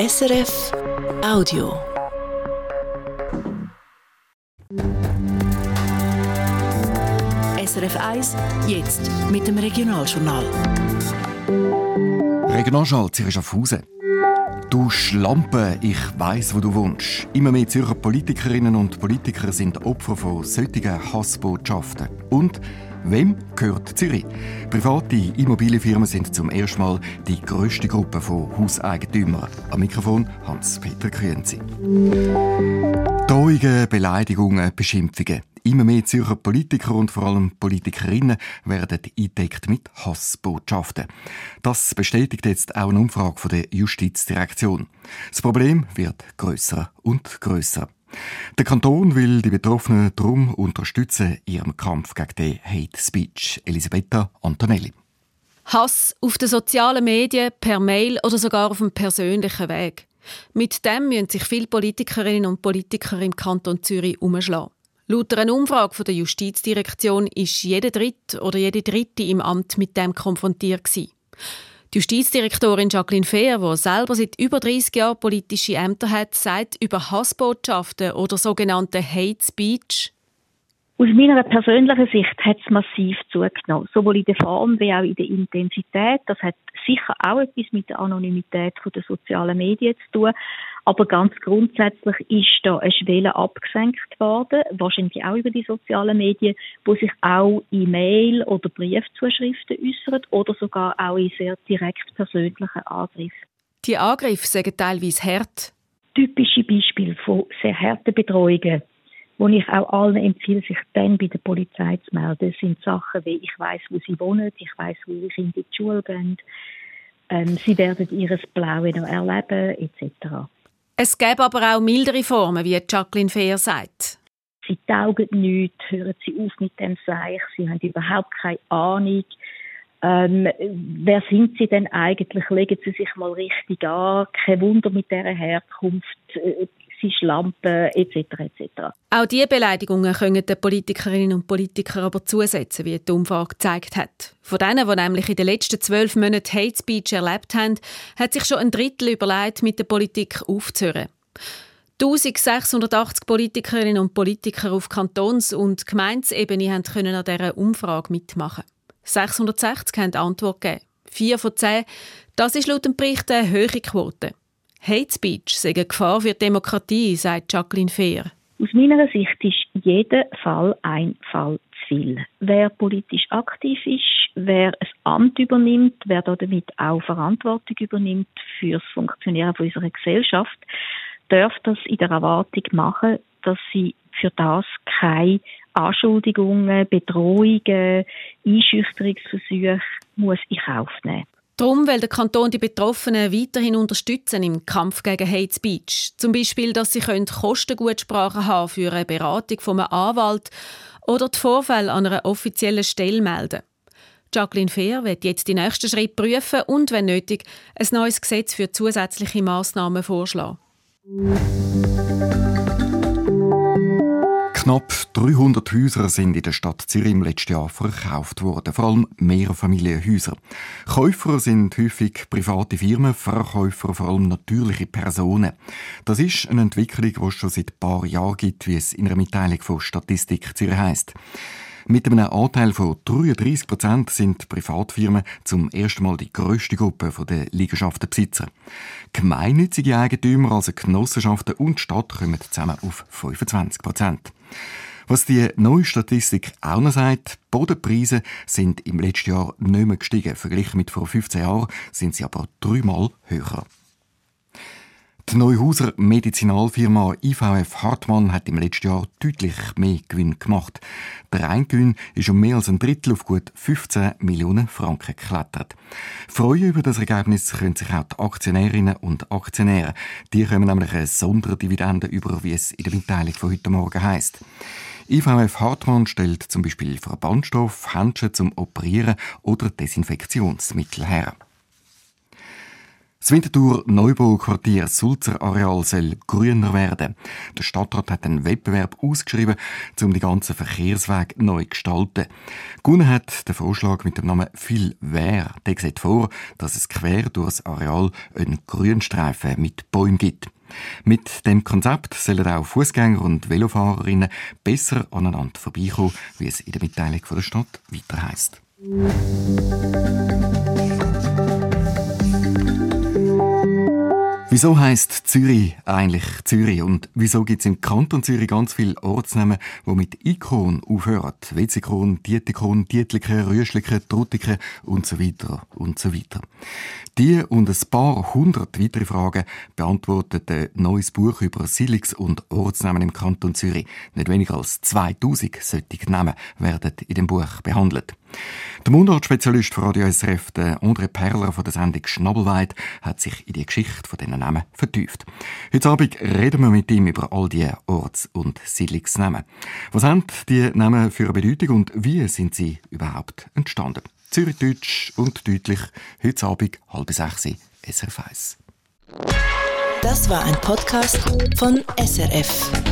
SRF Audio. SRF 1, jetzt mit dem Regionaljournal. Regionaljournal Zürich Schaffhausen. Du Schlampe, ich weiß, wo du wohnst. Immer mehr Zürcher Politikerinnen und Politiker sind Opfer von solchen Hassbotschaften. Und Wem gehört Zürich? Private Immobilienfirmen sind zum ersten Mal die grösste Gruppe von Hauseigentümern. Am Mikrofon Hans-Peter Krönzi. Drohungen, Beleidigungen, Beschimpfungen. Immer mehr Zürcher Politiker und vor allem Politikerinnen werden eingedeckt mit Hassbotschaften. Das bestätigt jetzt auch eine Umfrage der Justizdirektion. Das Problem wird größer und größer. Der Kanton will die Betroffenen darum unterstützen in ihrem Kampf gegen den Hate Speech. Elisabetta Antonelli. Hass auf den sozialen Medien, per Mail oder sogar auf dem persönlichen Weg. Mit dem müssen sich viele Politikerinnen und Politiker im Kanton Zürich umschlagen. Laut einer Umfrage der Justizdirektion ist jeder Dritte oder jede Dritte im Amt mit dem konfrontiert gewesen. Die Justizdirektorin Jacqueline Fehr, die selber seit über 30 Jahren politische Ämter hat, sagt über Hassbotschaften oder sogenannte Hate Speech. Aus meiner persönlichen Sicht hat es massiv zugenommen, sowohl in der Form wie auch in der Intensität. Das hat sicher auch etwas mit der Anonymität der sozialen Medien zu tun. Aber ganz grundsätzlich ist da eine Schwelle abgesenkt worden, wahrscheinlich auch über die sozialen Medien, wo sich auch in Mail- oder Briefzuschriften äußern oder sogar auch in sehr direkt persönlichen Angriffen. Die Angriffe sagen teilweise hart. Typische Beispiele von sehr harten Betreuungen, wo ich auch allen empfehle, sich dann bei der Polizei zu melden, sind Sachen wie ich weiß, wo sie wohnen, ich weiß, wo ihre Kinder in die Schule gehen, ähm, sie werden ihres Blaue noch erleben, etc. Es gäbe aber auch mildere Formen, wie Jacqueline Fehr sagt. Sie taugen nichts, hören Sie auf mit dem Seich, Sie haben überhaupt keine Ahnung. Ähm, wer sind Sie denn eigentlich? Legen Sie sich mal richtig an. Kein Wunder mit dieser Herkunft. Sie Schlampe etc. etc. Auch diese Beleidigungen können den Politikerinnen und Politikern aber zusetzen, wie die Umfrage gezeigt hat. Von denen, die nämlich in den letzten zwölf Monaten Hate Speech erlebt haben, hat sich schon ein Drittel überlegt, mit der Politik aufzuhören. 1680 Politikerinnen und Politiker auf Kantons- und Gemeindesebene können an dieser Umfrage mitmachen. 660 haben Antwort gegeben. Vier von zehn. Das ist laut dem Bericht eine hohe Quote. Hate Speech sei eine Gefahr für die Demokratie, sagt Jacqueline Fehr. Aus meiner Sicht ist jeder Fall ein Fall zu viel. Wer politisch aktiv ist, wer ein Amt übernimmt, wer damit auch Verantwortung übernimmt für das Funktionieren unserer Gesellschaft, darf das in der Erwartung machen, dass sie für das keine Anschuldigungen, Bedrohungen, Einschüchterungsversuche muss in Kauf nehmen. Darum will der Kanton die Betroffenen weiterhin unterstützen im Kampf gegen Hate Speech. Zum Beispiel, dass sie Kostengutsprachen haben für eine Beratung von einem Anwalt oder die Vorfälle an einer offiziellen Stelle melden. Jacqueline Fehr wird jetzt die nächsten Schritte prüfen und, wenn nötig, ein neues Gesetz für zusätzliche Massnahmen vorschlagen. Knapp 300 Häuser sind in der Stadt Zürich im letzten Jahr verkauft worden, vor allem Mehrfamilienhäuser. Käufer sind häufig private Firmen, Verkäufer vor allem natürliche Personen. Das ist eine Entwicklung, die es schon seit ein paar Jahren gibt, wie es in einer Mitteilung von Statistik Zürich heisst. Mit einem Anteil von 33 Prozent sind Privatfirmen zum ersten Mal die grösste Gruppe der Liegenschaftenbesitzer. Gemeinnützige Eigentümer, also Genossenschaften und Stadt, kommen zusammen auf 25 Prozent. Was die neue Statistik auch noch sagt, Bodenpreise sind im letzten Jahr nicht mehr gestiegen. Verglichen mit vor 15 Jahren sind sie aber dreimal höher. Die Neuhauser Medizinalfirma IVF Hartmann hat im letzten Jahr deutlich mehr Gewinn gemacht. Der Reingewinn ist um mehr als ein Drittel auf gut 15 Millionen Franken geklettert. Freuen über das Ergebnis können sich auch die Aktionärinnen und Aktionäre. Die kommen nämlich eine Sonderdividende über, wie es in der Mitteilung von heute Morgen heisst. IVF Hartmann stellt zum Beispiel Verbandstoff, Handschuhe zum Operieren oder Desinfektionsmittel her. Das Winterthur Neubauquartier Sulzer Areal soll grüner werden. Der Stadtrat hat einen Wettbewerb ausgeschrieben, um die ganzen Verkehrswege neu zu gestalten. Gewonnen hat der Vorschlag mit dem Namen Viel Wehr. Der sieht vor, dass es quer durch das Areal einen Grünstreifen mit Bäumen gibt. Mit dem Konzept sollen auch Fußgänger und Velofahrerinnen besser aneinander vorbeikommen, wie es in der Mitteilung der Stadt weiter heisst. Wieso heißt Zürich eigentlich Zürich? Und wieso gibt es im Kanton Zürich ganz viele Ortsnamen, die mit Ikon aufhören? Wetzikon, Dietikon, Dietliken, Rüschliken, Trutiken und so weiter und so weiter. Die und ein paar hundert weitere Fragen beantwortet ein neues Buch über Siedlungs- und Ortsnamen im Kanton Zürich. Nicht weniger als 2000 solche Namen werden in dem Buch behandelt. Der Mundartspezialist von Radio SRF, André Perler von der Sendung Schnabelweit, hat sich in die Geschichte von diesen Namen vertieft. Heute Abend reden wir mit ihm über all die Orts- und Siedlungsnamen. Was haben die Namen für eine Bedeutung und wie sind sie überhaupt entstanden? Zürichdeutsch und deutlich, heute Abend halb sechs, SRF 1. Das war ein Podcast von SRF.